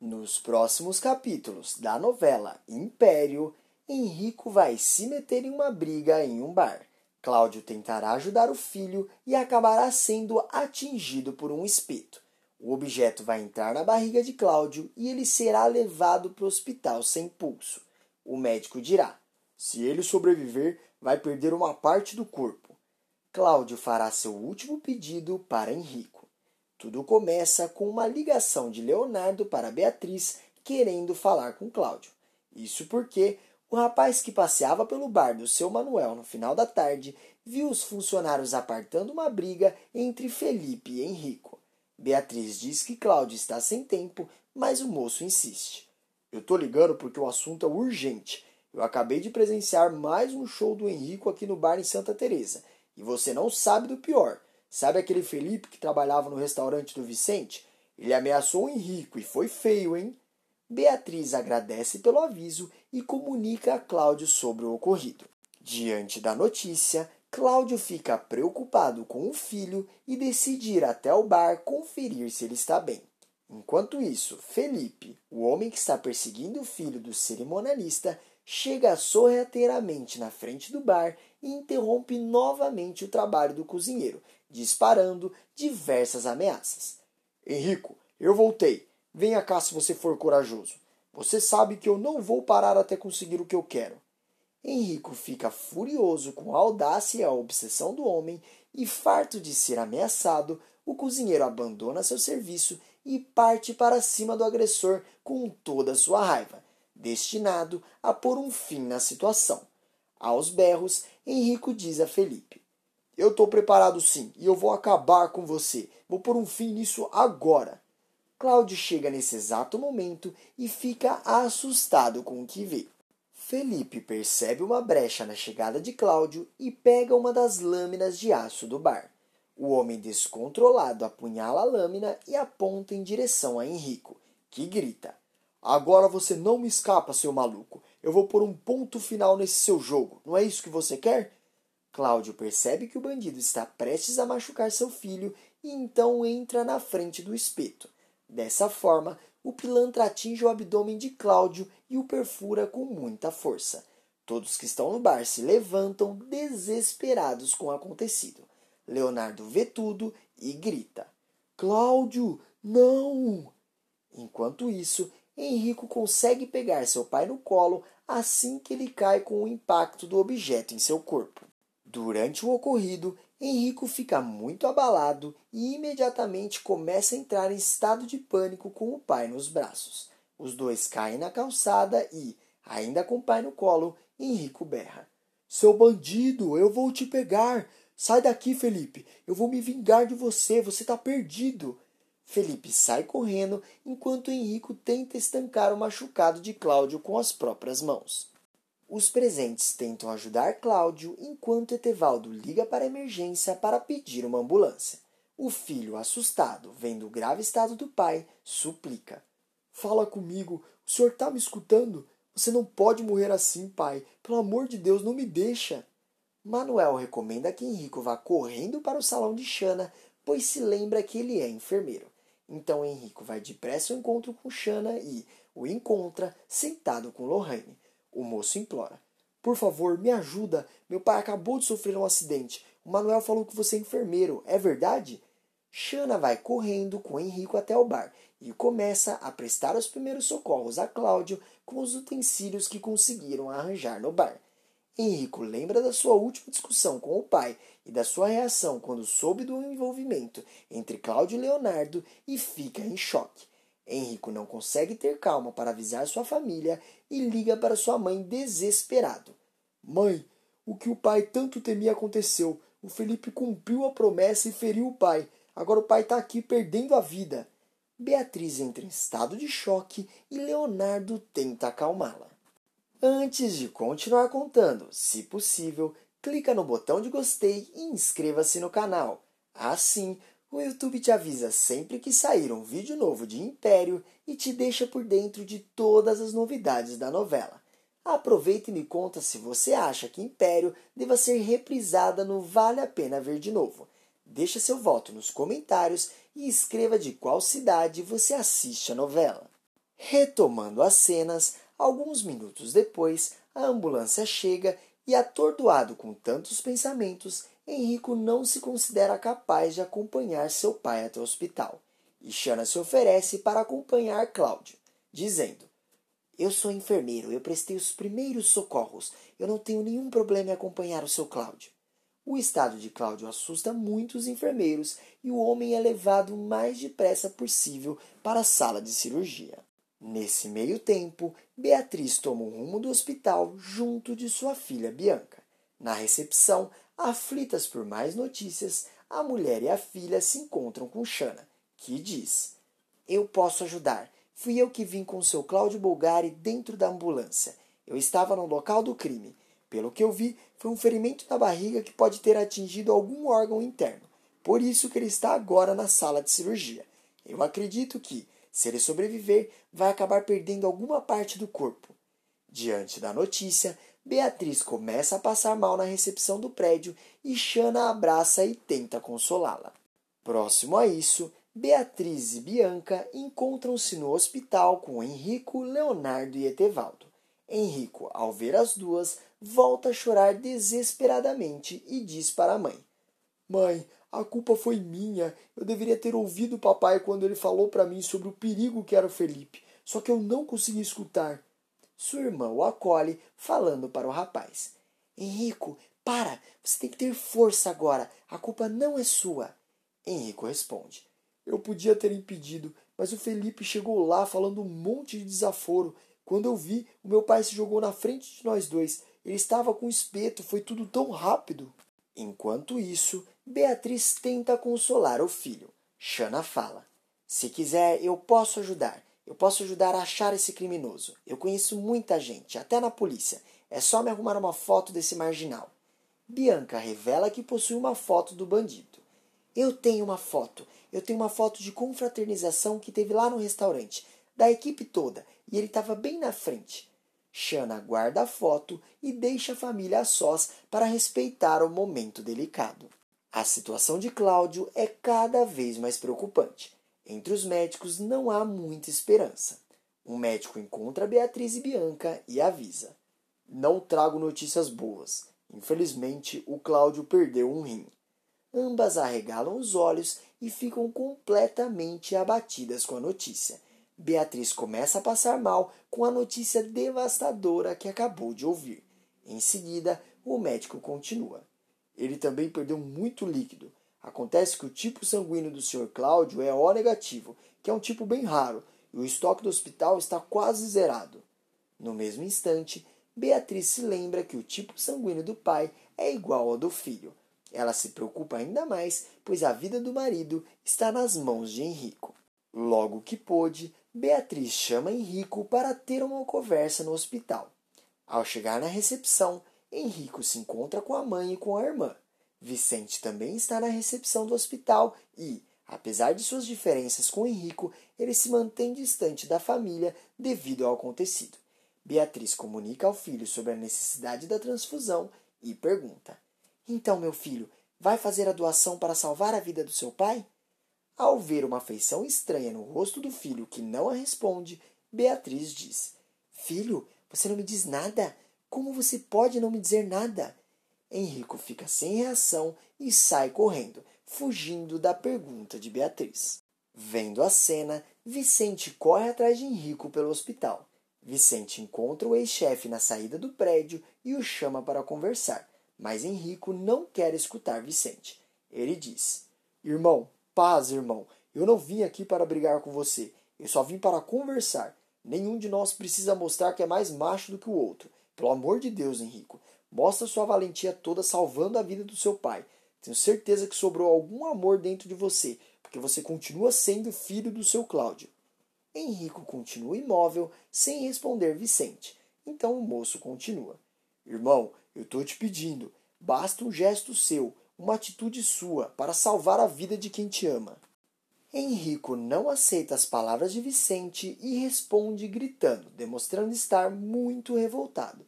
Nos próximos capítulos da novela Império, Henrico vai se meter em uma briga em um bar. Cláudio tentará ajudar o filho e acabará sendo atingido por um espeto. O objeto vai entrar na barriga de Cláudio e ele será levado para o hospital sem pulso. O médico dirá: se ele sobreviver, vai perder uma parte do corpo. Cláudio fará seu último pedido para Henrico. Tudo começa com uma ligação de Leonardo para Beatriz querendo falar com Cláudio. Isso porque o rapaz que passeava pelo bar do seu Manuel no final da tarde viu os funcionários apartando uma briga entre Felipe e Henrico. Beatriz diz que Cláudio está sem tempo, mas o moço insiste. Eu tô ligando porque o assunto é urgente. Eu acabei de presenciar mais um show do Henrico aqui no bar em Santa Teresa. E você não sabe do pior. Sabe aquele Felipe que trabalhava no restaurante do Vicente? Ele ameaçou o Henrico e foi feio, hein? Beatriz agradece pelo aviso e comunica a Cláudio sobre o ocorrido. Diante da notícia, Cláudio fica preocupado com o filho e decide ir até o bar conferir se ele está bem. Enquanto isso, Felipe, o homem que está perseguindo o filho do cerimonialista, chega sorrateiramente na frente do bar e interrompe novamente o trabalho do cozinheiro, disparando diversas ameaças. Henrico, eu voltei. Venha cá se você for corajoso. Você sabe que eu não vou parar até conseguir o que eu quero. Henrico fica furioso com a audácia e a obsessão do homem e, farto de ser ameaçado, o cozinheiro abandona seu serviço e parte para cima do agressor com toda a sua raiva, destinado a pôr um fim na situação. Aos berros, Henrico diz a Felipe: eu estou preparado sim e eu vou acabar com você. Vou pôr um fim nisso agora. Cláudio chega nesse exato momento e fica assustado com o que vê. Felipe percebe uma brecha na chegada de Cláudio e pega uma das lâminas de aço do bar. O homem descontrolado apunhala a lâmina e aponta em direção a Henrico, que grita: Agora você não me escapa, seu maluco. Eu vou pôr um ponto final nesse seu jogo. Não é isso que você quer? Cláudio percebe que o bandido está prestes a machucar seu filho e então entra na frente do espeto. Dessa forma, o pilantra atinge o abdômen de Cláudio e o perfura com muita força. Todos que estão no bar se levantam desesperados com o acontecido. Leonardo vê tudo e grita: Cláudio, não! Enquanto isso, Henrico consegue pegar seu pai no colo assim que ele cai com o impacto do objeto em seu corpo. Durante o ocorrido, Henrico fica muito abalado e imediatamente começa a entrar em estado de pânico com o pai nos braços. Os dois caem na calçada e, ainda com o pai no colo, Henrico berra: Seu bandido, eu vou te pegar! Sai daqui, Felipe! Eu vou me vingar de você, você está perdido! Felipe sai correndo enquanto Henrico tenta estancar o machucado de Cláudio com as próprias mãos. Os presentes tentam ajudar Cláudio enquanto Etevaldo liga para a emergência para pedir uma ambulância. O filho, assustado, vendo o grave estado do pai, suplica: Fala comigo, o senhor está me escutando? Você não pode morrer assim, pai. Pelo amor de Deus, não me deixa. Manuel recomenda que Henrico vá correndo para o salão de Xana, pois se lembra que ele é enfermeiro. Então Henrico vai depressa ao encontro com Xana e o encontra sentado com Lorraine. O moço implora. Por favor, me ajuda. Meu pai acabou de sofrer um acidente. O Manuel falou que você é enfermeiro. É verdade? Xana vai correndo com Henrico até o bar e começa a prestar os primeiros socorros a Cláudio com os utensílios que conseguiram arranjar no bar. Henrico lembra da sua última discussão com o pai e da sua reação quando soube do envolvimento entre Cláudio e Leonardo e fica em choque. Henrico não consegue ter calma para avisar sua família e liga para sua mãe desesperado. Mãe, o que o pai tanto temia aconteceu. O Felipe cumpriu a promessa e feriu o pai. Agora o pai está aqui perdendo a vida. Beatriz entra em estado de choque e Leonardo tenta acalmá-la. Antes de continuar contando, se possível, clica no botão de gostei e inscreva-se no canal. Assim, o YouTube te avisa sempre que sair um vídeo novo de Império e te deixa por dentro de todas as novidades da novela. Aproveita e me conta se você acha que Império deva ser reprisada no Vale a Pena Ver de Novo. Deixa seu voto nos comentários e escreva de qual cidade você assiste a novela. Retomando as cenas, alguns minutos depois, a ambulância chega e, atordoado com tantos pensamentos, Henrico não se considera capaz de acompanhar seu pai até o hospital. E Shana se oferece para acompanhar Cláudio, dizendo: Eu sou enfermeiro, eu prestei os primeiros socorros, eu não tenho nenhum problema em acompanhar o seu Cláudio. O estado de Cláudio assusta muito os enfermeiros e o homem é levado o mais depressa possível para a sala de cirurgia. Nesse meio tempo, Beatriz toma o rumo do hospital junto de sua filha Bianca. Na recepção, aflitas por mais notícias, a mulher e a filha se encontram com Shana, que diz: Eu posso ajudar. Fui eu que vim com seu Cláudio Bulgari dentro da ambulância. Eu estava no local do crime. Pelo que eu vi, foi um ferimento na barriga que pode ter atingido algum órgão interno. Por isso que ele está agora na sala de cirurgia. Eu acredito que, se ele sobreviver, vai acabar perdendo alguma parte do corpo. Diante da notícia, Beatriz começa a passar mal na recepção do prédio e Xana abraça e tenta consolá-la. Próximo a isso, Beatriz e Bianca encontram-se no hospital com Henrico, Leonardo e Etevaldo. Henrico, ao ver as duas, volta a chorar desesperadamente e diz para a mãe: Mãe, a culpa foi minha. Eu deveria ter ouvido o papai quando ele falou para mim sobre o perigo que era o Felipe, só que eu não consegui escutar. Sua irmã o acolhe, falando para o rapaz: Henrico, para! Você tem que ter força agora. A culpa não é sua. Henrico responde: Eu podia ter impedido, mas o Felipe chegou lá falando um monte de desaforo. Quando eu vi, o meu pai se jogou na frente de nós dois. Ele estava com espeto, foi tudo tão rápido. Enquanto isso, Beatriz tenta consolar o filho. Shana fala: Se quiser, eu posso ajudar. Eu posso ajudar a achar esse criminoso. Eu conheço muita gente, até na polícia. É só me arrumar uma foto desse marginal. Bianca revela que possui uma foto do bandido. Eu tenho uma foto. Eu tenho uma foto de confraternização que teve lá no restaurante, da equipe toda e ele estava bem na frente. Shana guarda a foto e deixa a família a sós para respeitar o momento delicado. A situação de Cláudio é cada vez mais preocupante. Entre os médicos não há muita esperança. Um médico encontra Beatriz e Bianca e avisa: Não trago notícias boas. Infelizmente, o Cláudio perdeu um rim. Ambas arregalam os olhos e ficam completamente abatidas com a notícia Beatriz começa a passar mal com a notícia devastadora que acabou de ouvir. Em seguida, o médico continua. Ele também perdeu muito líquido. Acontece que o tipo sanguíneo do Sr. Cláudio é O negativo, que é um tipo bem raro, e o estoque do hospital está quase zerado. No mesmo instante, Beatriz se lembra que o tipo sanguíneo do pai é igual ao do filho. Ela se preocupa ainda mais, pois a vida do marido está nas mãos de Henrico. Logo que pôde, Beatriz chama Henrico para ter uma conversa no hospital. Ao chegar na recepção, Henrico se encontra com a mãe e com a irmã. Vicente também está na recepção do hospital e, apesar de suas diferenças com Henrico, ele se mantém distante da família devido ao acontecido. Beatriz comunica ao filho sobre a necessidade da transfusão e pergunta: Então, meu filho, vai fazer a doação para salvar a vida do seu pai? Ao ver uma feição estranha no rosto do filho que não a responde, Beatriz diz: Filho, você não me diz nada? Como você pode não me dizer nada? Henrico fica sem reação e sai correndo, fugindo da pergunta de Beatriz. Vendo a cena, Vicente corre atrás de Henrico pelo hospital. Vicente encontra o ex-chefe na saída do prédio e o chama para conversar, mas Henrico não quer escutar Vicente. Ele diz: Irmão, Paz, irmão. Eu não vim aqui para brigar com você. Eu só vim para conversar. Nenhum de nós precisa mostrar que é mais macho do que o outro. Pelo amor de Deus, Henrico. Mostra sua valentia toda salvando a vida do seu pai. Tenho certeza que sobrou algum amor dentro de você, porque você continua sendo filho do seu Cláudio. Henrico continua imóvel, sem responder Vicente. Então o moço continua: Irmão, eu estou te pedindo. Basta um gesto seu, uma atitude sua para salvar a vida de quem te ama. Henrico não aceita as palavras de Vicente e responde gritando, demonstrando estar muito revoltado.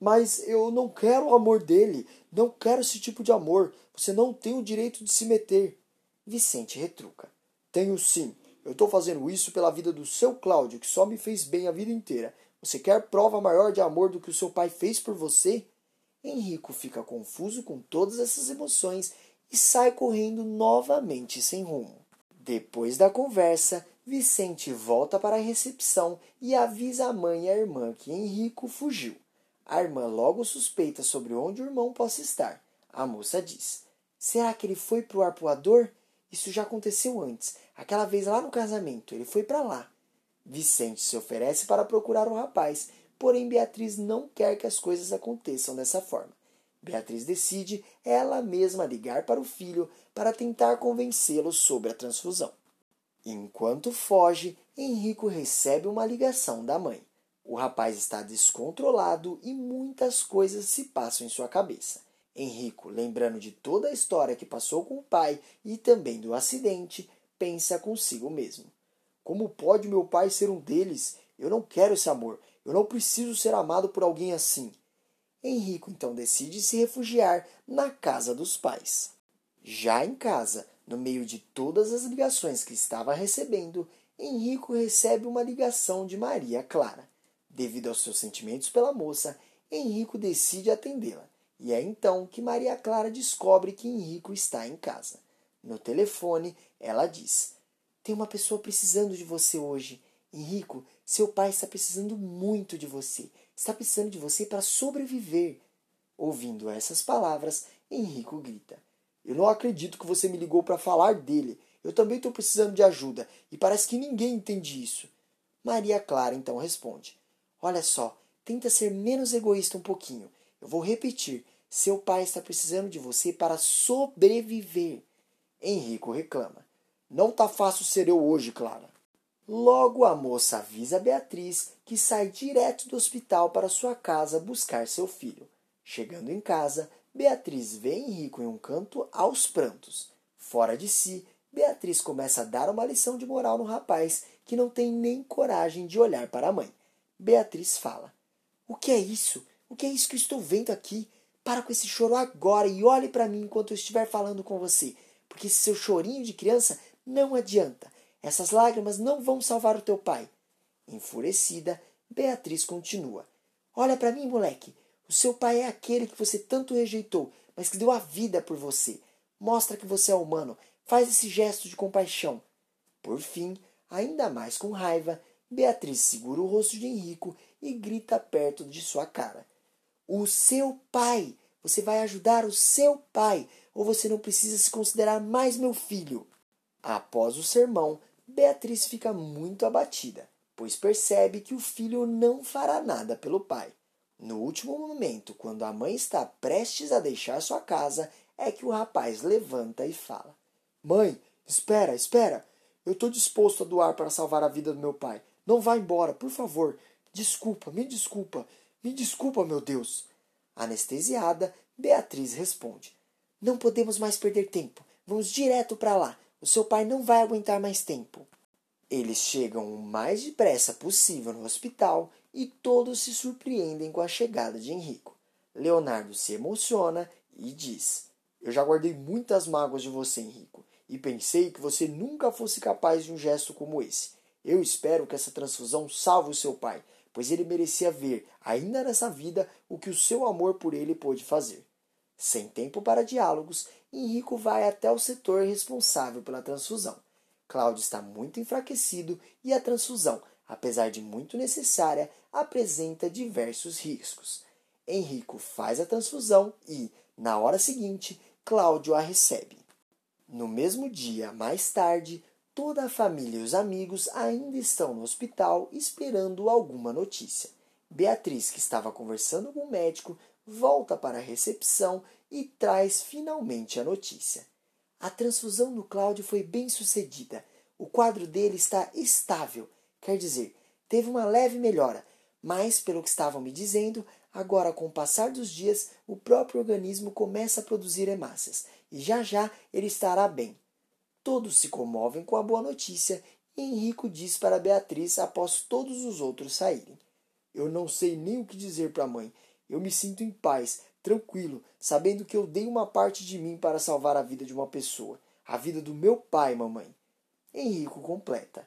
Mas eu não quero o amor dele, não quero esse tipo de amor. Você não tem o direito de se meter. Vicente retruca. Tenho sim. Eu estou fazendo isso pela vida do seu Cláudio, que só me fez bem a vida inteira. Você quer prova maior de amor do que o seu pai fez por você? Henrico fica confuso com todas essas emoções e sai correndo novamente sem rumo. Depois da conversa, Vicente volta para a recepção e avisa a mãe e a irmã que Henrico fugiu. A irmã logo suspeita sobre onde o irmão possa estar. A moça diz: Será que ele foi para o arpoador? Isso já aconteceu antes. Aquela vez lá no casamento, ele foi para lá. Vicente se oferece para procurar o rapaz, porém Beatriz não quer que as coisas aconteçam dessa forma. Beatriz decide ela mesma ligar para o filho para tentar convencê-lo sobre a transfusão. Enquanto foge, Henrico recebe uma ligação da mãe. O rapaz está descontrolado e muitas coisas se passam em sua cabeça. Henrico, lembrando de toda a história que passou com o pai e também do acidente, pensa consigo mesmo: Como pode meu pai ser um deles? Eu não quero esse amor. Eu não preciso ser amado por alguém assim. Henrico então decide se refugiar na casa dos pais. Já em casa, no meio de todas as ligações que estava recebendo, Henrico recebe uma ligação de Maria Clara. Devido aos seus sentimentos pela moça, Henrico decide atendê-la. E é então que Maria Clara descobre que Henrico está em casa. No telefone, ela diz: Tem uma pessoa precisando de você hoje. Henrico, seu pai está precisando muito de você. Está precisando de você para sobreviver. Ouvindo essas palavras, Henrico grita: Eu não acredito que você me ligou para falar dele. Eu também estou precisando de ajuda e parece que ninguém entende isso. Maria Clara então responde: Olha só, tenta ser menos egoísta um pouquinho. Eu vou repetir: seu pai está precisando de você para sobreviver. Henrico reclama: Não tá fácil ser eu hoje, Clara. Logo a moça avisa a Beatriz que sai direto do hospital para sua casa buscar seu filho. Chegando em casa, Beatriz vê Henrico em um canto aos prantos. Fora de si, Beatriz começa a dar uma lição de moral no rapaz que não tem nem coragem de olhar para a mãe. Beatriz fala: O que é isso? O que é isso que estou vendo aqui? Para com esse choro agora e olhe para mim enquanto eu estiver falando com você, porque esse seu chorinho de criança não adianta. Essas lágrimas não vão salvar o teu pai. Enfurecida, Beatriz continua: Olha para mim, moleque. O seu pai é aquele que você tanto rejeitou, mas que deu a vida por você. Mostra que você é humano. Faz esse gesto de compaixão. Por fim, ainda mais com raiva, Beatriz segura o rosto de Henrico e grita perto de sua cara: O seu pai! Você vai ajudar o seu pai, ou você não precisa se considerar mais meu filho. Após o sermão, Beatriz fica muito abatida, pois percebe que o filho não fará nada pelo pai. No último momento, quando a mãe está prestes a deixar sua casa, é que o rapaz levanta e fala: Mãe, espera, espera. Eu estou disposto a doar para salvar a vida do meu pai. Não vá embora, por favor. Desculpa, me desculpa. Me desculpa, meu Deus. Anestesiada, Beatriz responde: Não podemos mais perder tempo. Vamos direto para lá. O seu pai não vai aguentar mais tempo. Eles chegam o mais depressa possível no hospital e todos se surpreendem com a chegada de Henrico. Leonardo se emociona e diz: Eu já guardei muitas mágoas de você, Henrico, e pensei que você nunca fosse capaz de um gesto como esse. Eu espero que essa transfusão salve o seu pai, pois ele merecia ver, ainda nessa vida, o que o seu amor por ele pôde fazer. Sem tempo para diálogos, Henrico vai até o setor responsável pela transfusão. Cláudio está muito enfraquecido e a transfusão, apesar de muito necessária, apresenta diversos riscos. Henrico faz a transfusão e, na hora seguinte, Cláudio a recebe. No mesmo dia, mais tarde, toda a família e os amigos ainda estão no hospital esperando alguma notícia. Beatriz, que estava conversando com o médico, volta para a recepção e traz finalmente a notícia. A transfusão do Cláudio foi bem sucedida. O quadro dele está estável, quer dizer, teve uma leve melhora, mas, pelo que estavam me dizendo, agora com o passar dos dias, o próprio organismo começa a produzir hemácias e já já ele estará bem. Todos se comovem com a boa notícia e Henrico diz para Beatriz após todos os outros saírem: Eu não sei nem o que dizer para a mãe. Eu me sinto em paz, tranquilo, sabendo que eu dei uma parte de mim para salvar a vida de uma pessoa, a vida do meu pai, mamãe. Henrico completa.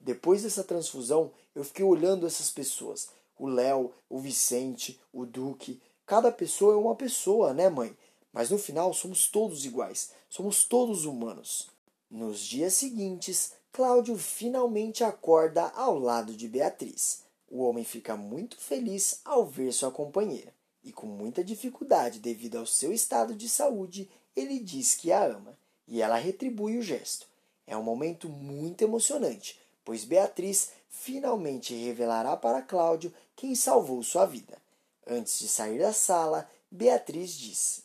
Depois dessa transfusão, eu fiquei olhando essas pessoas. O Léo, o Vicente, o Duque. Cada pessoa é uma pessoa, né, mãe? Mas no final somos todos iguais. Somos todos humanos. Nos dias seguintes, Cláudio finalmente acorda ao lado de Beatriz. O homem fica muito feliz ao ver sua companheira e, com muita dificuldade devido ao seu estado de saúde, ele diz que a ama e ela retribui o gesto. É um momento muito emocionante, pois Beatriz finalmente revelará para Cláudio quem salvou sua vida. Antes de sair da sala, Beatriz disse: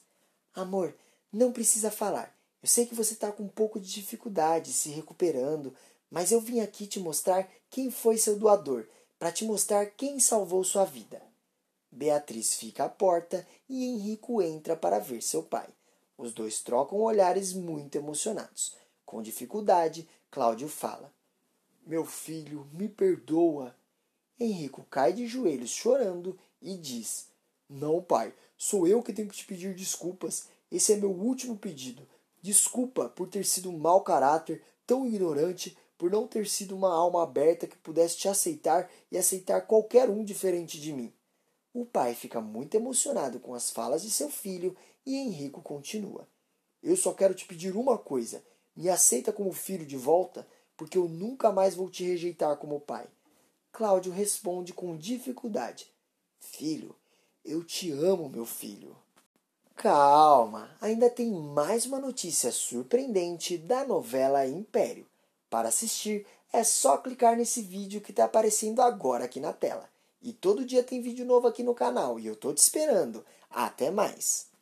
Amor, não precisa falar. Eu sei que você está com um pouco de dificuldade se recuperando, mas eu vim aqui te mostrar quem foi seu doador, para te mostrar quem salvou sua vida. Beatriz fica à porta e Henrico entra para ver seu pai. Os dois trocam olhares muito emocionados. Com dificuldade, Cláudio fala: Meu filho, me perdoa. Henrico cai de joelhos chorando e diz: Não, pai, sou eu que tenho que te pedir desculpas. Esse é meu último pedido. Desculpa por ter sido um mau caráter, tão ignorante, por não ter sido uma alma aberta que pudesse te aceitar e aceitar qualquer um diferente de mim. O pai fica muito emocionado com as falas de seu filho e Henrico continua. Eu só quero te pedir uma coisa: me aceita como filho de volta, porque eu nunca mais vou te rejeitar como pai. Cláudio responde com dificuldade: Filho, eu te amo, meu filho. Calma, ainda tem mais uma notícia surpreendente da novela Império. Para assistir, é só clicar nesse vídeo que está aparecendo agora aqui na tela. E todo dia tem vídeo novo aqui no canal e eu tô te esperando. Até mais!